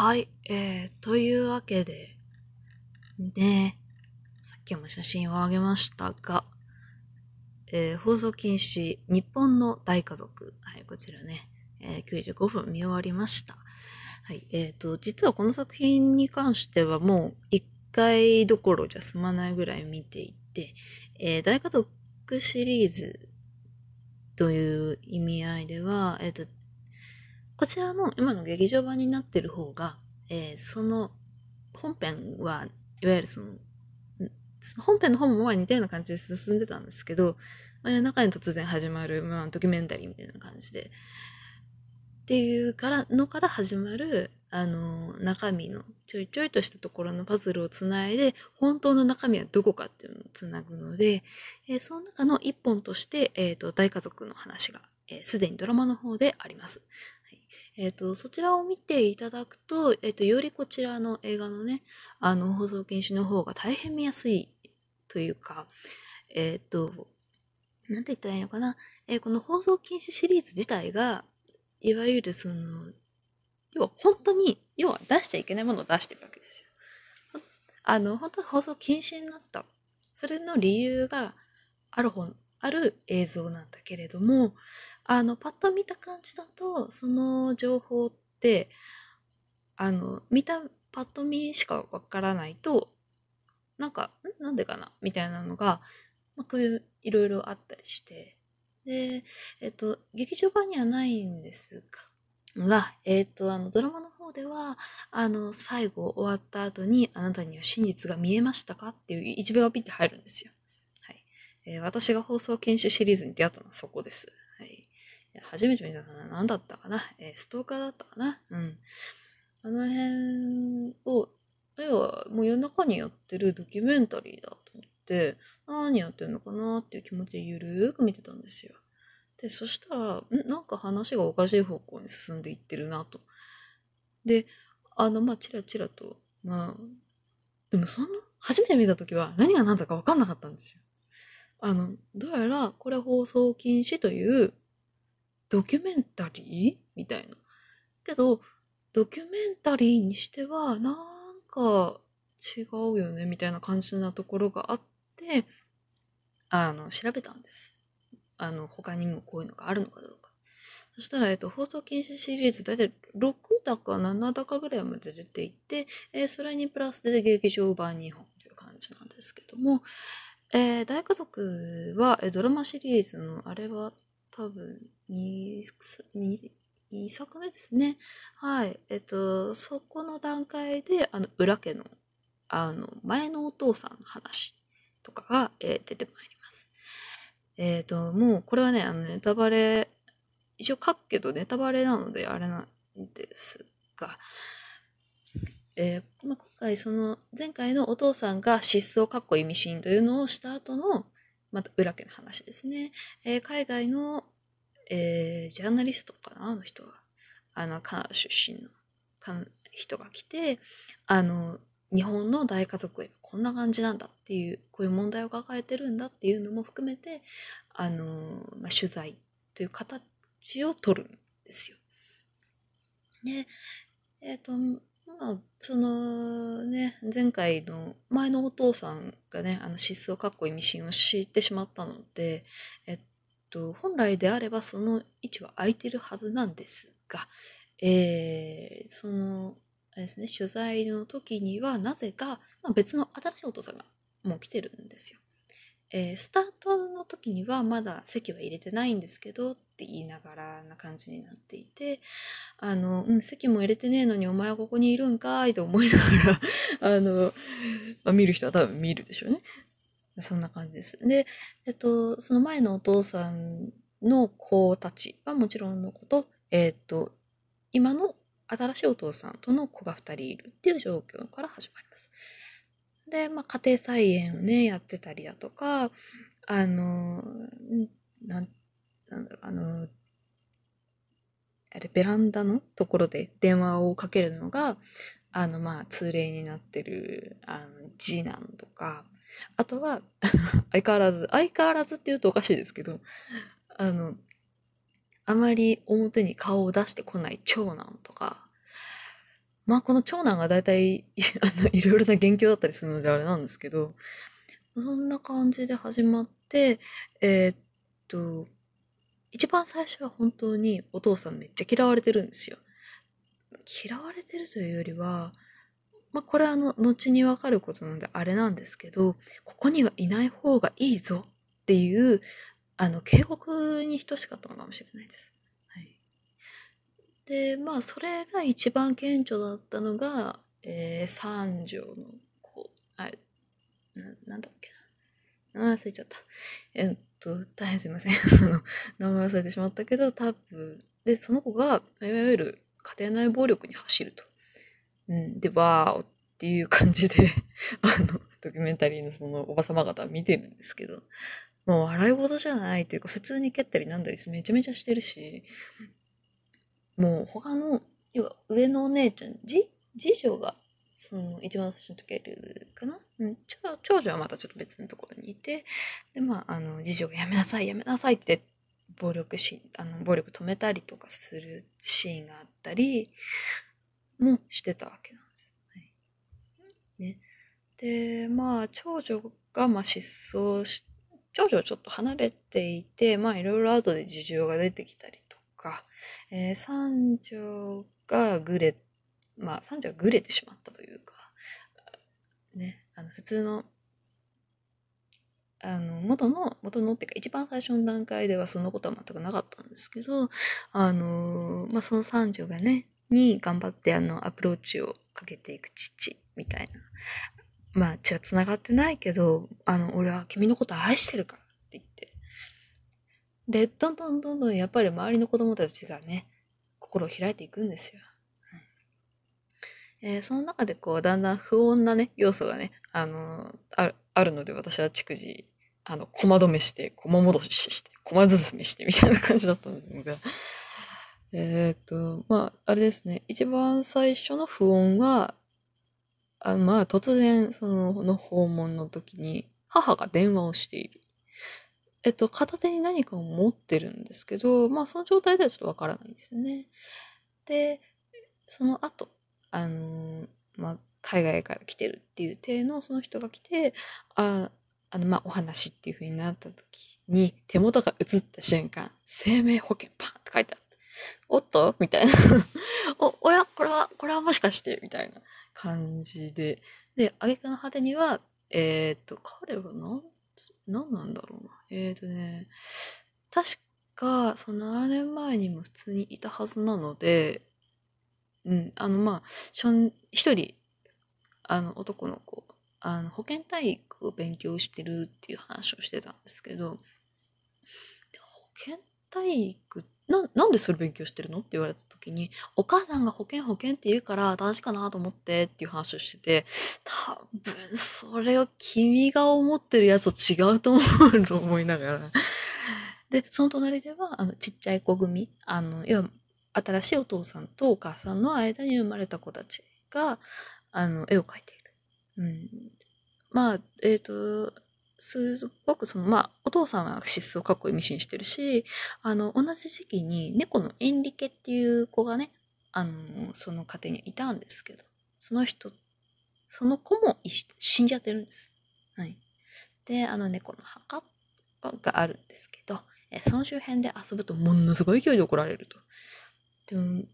はい、えー、というわけで、ね、さっきも写真をあげましたが、えー、放送禁止、日本の大家族。はい、こちらね、えー、95分見終わりました。はい、えっ、ー、と、実はこの作品に関してはもう一回どころじゃ済まないぐらい見ていて、えー、大家族シリーズという意味合いでは、えっ、ー、と、こちらの今の劇場版になってる方が、えー、その本編はいわゆるその、本編の方もまあ似たような感じで進んでたんですけど、まあ、中に突然始まる、まあ、ドキュメンタリーみたいな感じで、っていうからのから始まる、あの、中身のちょいちょいとしたところのパズルをつないで、本当の中身はどこかっていうのをつなぐので、えー、その中の一本として、えっ、ー、と、大家族の話が、す、え、で、にドラマの方であります。えっ、ー、と、そちらを見ていただくと、えっ、ー、と、よりこちらの映画のね、あの、放送禁止の方が大変見やすいというか、えっ、ー、と、なんて言ったらいいのかな。えー、この放送禁止シリーズ自体が、いわゆるその、要は本当に、要は出しちゃいけないものを出してるわけですよ。あの、本当は放送禁止になった。それの理由がある本、ある映像なんだけれども、あの、パッと見た感じだと、その情報って、あの、見た、パッと見しかわからないと、なんか、ん？なんでかな？みたいなのが、まあ、こういういろいろあったりして、で、えっと、劇場版にはないんですが、が、えっと、あの、ドラマの方では、あの、最後終わった後に、あなたには真実が見えましたか？っていう一秒がピッて入るんですよ。はい。えー、私が放送研修シリーズに出会ったのはそこです。初めて見たのは何だったかなえー、ストーカーだったかなうん。あの辺を、要はもう夜中にやってるドキュメンタリーだと思って、何やってんのかなっていう気持ちでゆるーく見てたんですよ。で、そしたら、ん？なんか話がおかしい方向に進んでいってるなと。で、あの、まあ、チラチラと、まあ、でもその、初めて見た時は何が何だか分かんなかったんですよ。あの、どうやらこれ放送禁止というドキュメンタリー？みたいな。けど、ドキュメンタリーにしては、なんか違うよね、みたいな感じなところがあって、あの、調べたんです。あの、他にもこういうのがあるのかどうか。そしたら、えっと、放送禁止シリーズ、だいたい6だか7だかぐらいまで出ていて、えー、それにプラスで劇場版2本という感じなんですけども、えー、大家族は、えドラマシリーズの、あれは多分2、2, 2作目ですね。はい。えっと、そこの段階で、あの、裏家の、あの、前のお父さんの話とかが、えー、出てまいります。えっ、ー、と、もう、これはね、あの、ネタバレ、一応書くけどネタバレなのであれなんですが、えー、まあ、今回その前回のお父さんが失踪かっこ意味深というのをした後のまた裏家の話ですね。えー、海外の、えー、ジャーナリストかなあの人は。あの、カナダ出身の人が来て、あの、日本の大家族はこんな感じなんだっていう、こういう問題を抱えてるんだっていうのも含めて、あの、まあ、取材という形を取るんですよ。で、えっ、ー、と、まあ、そのね、前回の前のお父さんがね、あの失踪かっこ意味深を知ってしまったので、えっと、本来であればその位置は空いてるはずなんですが、えー、その、ですね、取材の時にはなぜか、別の新しいお父さんがもう来てるんですよ。えー、スタートの時にはまだ席は入れてないんですけどって言いながらな感じになっていて、あの、うん、席も入れてねえのにお前はここにいるんかいと思いながら、あの、まあ、見る人は多分見るでしょうね。そんな感じです。で、えっと、その前のお父さんの子たちはもちろんのこと、えっと、今の新しいお父さんとの子が2人いるっていう状況から始まります。で、まあ、家庭菜園をね、やってたりだとか、あの、なん、なんだろう、あの、あれ、ベランダのところで電話をかけるのが、あの、まあ、通例になってる、あの、次男とか、あとは、相変わらず、相変わらずって言うとおかしいですけど、あの、あまり表に顔を出してこない長男とか、まあこの長男が大体 あのいろいろな元凶だったりするのであれなんですけどそんな感じで始まってえー、っと一番最初は本当にお父さんめっちゃ嫌われてるんですよ。嫌われてるというよりはまあ、これはあの後にわかることなのであれなんですけどここにはいない方がいいぞっていうあの警告に等しかったのかもしれないです。はい、でまあそれが一番顕著だったのが、えー、三条の子あななんだっけな名前忘れちゃった。えっと大変すいません 名前忘れてしまったけど多分でその子がいわゆる家庭内暴力に走ると。うん、で、わーっていう感じで あの、ドキュメンタリーのそのおばさま方見てるんですけど、もう笑い事じゃないというか、普通に蹴ったりなんだりめちゃめちゃしてるし、もう他の、要は上のお姉ちゃん、じ、次女が、その一番最初の時いるかな、うん、長女はまたちょっと別のところにいて、で、まあ、あの、次女がやめなさい、やめなさいって暴力し、あの、暴力止めたりとかするシーンがあったり、もしてたわけなんです。はい、ね。で、まあ、長女がまあ失踪し、長女はちょっと離れていて、まあいろいろ後で事情が出てきたりとか、えー、三女がぐれ、まあ三女がぐれてしまったというか、ね、あの普通のあの元の元のっていうか一番最初の段階ではそんなことは全くなかったんですけどあのまあその三女がねに頑張ってあのアプローチをかけていく父みたいな。まあ血は繋がってないけど、あの、俺は君のこと愛してるからって言って。で、どんどんどんどんやっぱり周りの子供たちがね、心を開いていくんですよ。うんえー、その中でこう、だんだん不穏なね、要素がね、あのある、あるので私は逐次、あの、駒止めして、駒戻しして、駒進めしてみたいな感じだったんですが、えっ、と、まあ、あれですね。一番最初の不穏は、あまあ、突然、その、の訪問の時に、母が電話をしている。えっと、片手に何かを持ってるんですけど、まあ、その状態ではちょっとわからないんですよね。で、その後、あのまあ、海外から来てるっていう体のその人が来て、あ、あの、まあ、お話っていう風になった時に、手元が映った瞬間、生命保険パンって書いてあった。おっと？みたいな。お、おや？これは、これはもしかして？みたいな感じで。で、挙句の果てには、えっ、と、彼は何、何なんだろうな。えっ、とね、確か、その7年前にも普通にいたはずなので、うん、あの、まあ、一人、あの、男の子、あの、保健体育を勉強してるっていう話をしてたんですけど、保健体育って、な、なんでそれ勉強してるの？って言われた時に、お母さんが保険保険って言うから正しいかなと思ってっていう話をしてて、多分それを君が思ってるやつと違うと思うと思いながら。で、その隣では、あの、ちっちゃい子組、あの、要は、新しいお父さんとお母さんの間に生まれた子たちが、あの、絵を描いている。うん。まあ、えっ、ー、と、すっごくその、まあ、お父さんは失踪かっこいいミシンしてるし、あの、同じ時期に猫のエンリケっていう子がね、あの、その家庭にいたんですけど、その人、その子も死んじゃってるんです。はい。で、あの猫の墓があるんですけど、えその周辺で遊ぶとものすごい勢いで怒られると。でも、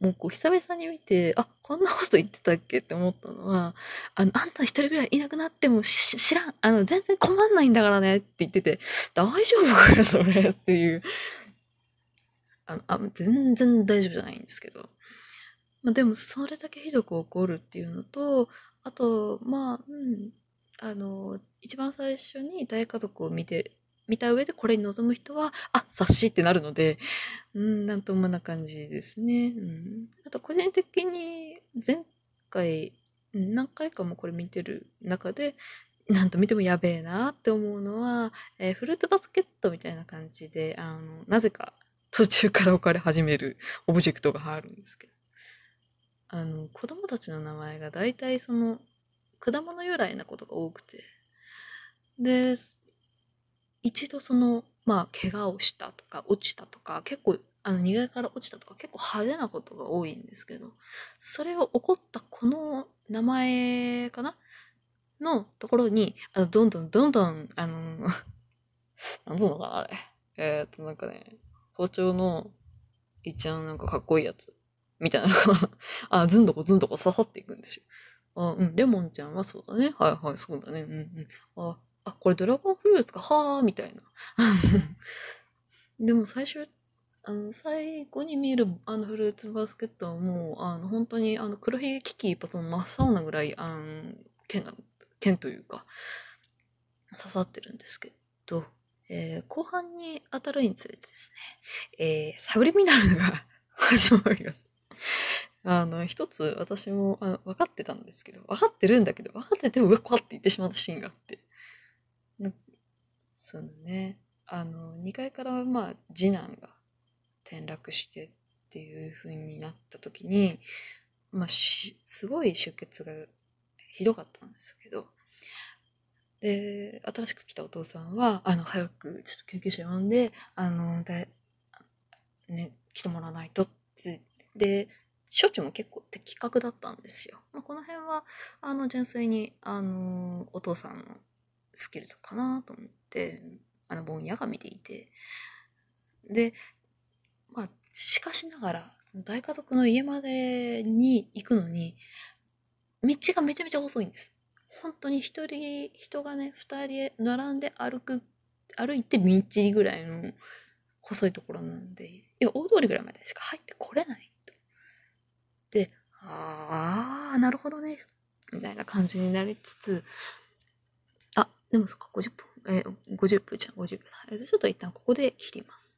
もうこう久々に見て、あ、こんなこと言ってたっけって思ったのは、あの、あんた一人ぐらいいなくなっても知らん、あの、全然困んないんだからねって言ってて、大丈夫かよ、それっていう。あの、あ全然大丈夫じゃないんですけど。まあ、でも、それだけひどく怒るっていうのと、あと、まあ、うん、あの、一番最初に大家族を見て見た上でこれに臨む人は、あ、察しってなるので、うん、なんともな感じですね。うん。あと、個人的に前回、何回かもこれ見てる中で、なんと見てもやべえなって思うのは、えー、フルーツバスケットみたいな感じで、あの、なぜか途中から置かれ始める オブジェクトがあるんですけど。あの、子供たちの名前が大体その、果物由来なことが多くて。で、一度その、まあ、怪我をしたとか、落ちたとか、結構あの、2階から落ちたとか結構派手なことが多いんですけど、それを起こったこの名前かな？のところに、あの、どんどんどんどん、あの、なんつうのかな、あれ。えー、っと、なんかね、包丁の一番なんかかっこいいやつ。みたいなのが あ、ずんどこずんどこ刺さっていくんですよ。あ、うん、レモンちゃんはそうだね。はいはい、そうだね。うんうん。あ、あ、これドラゴンフルーツか。はー、みたいな。でも最初、あの、最後に見えるあのフルーツバスケットはもう、あの、本当にあの黒ひげ危機一発も真っ青なぐらい、あの、剣が、剣というか、刺さってるんですけど、えー、後半に当たるにつれてですね、えー、サブリミナルが始まります。あの、一つ私もあの分かってたんですけど、分かってるんだけど、分かってても、うわ、怖って言ってしまったシーンがあって。そのね、あの、2階からまあ、次男が転落してっていう風になった時に、まあ、すごい出血がひどかったんですけど、で、新しく来たお父さんは、あの、早くちょっと救急車呼んで、あの、で、ね、来てもらわないとって、で、処置も結構的確だったんですよ。まあ、この辺は、あの、純粋に、あの、お父さんのスキルかなと思って、あの、ぼんやが見ていて。で、まあ、しかしながら、その大家族の家までに行くのに、道がめちゃめちゃ遅いんです。本当に一人、人がね、二人並んで歩く、歩いてみっちりぐらいの細いところなんで、いや、大通りぐらいまでしか入ってこれないと。で、ああ、なるほどね、みたいな感じになりつつ、でもそっか、50分、えー、50分じゃん、50分だ。ちょっと一旦ここで切ります。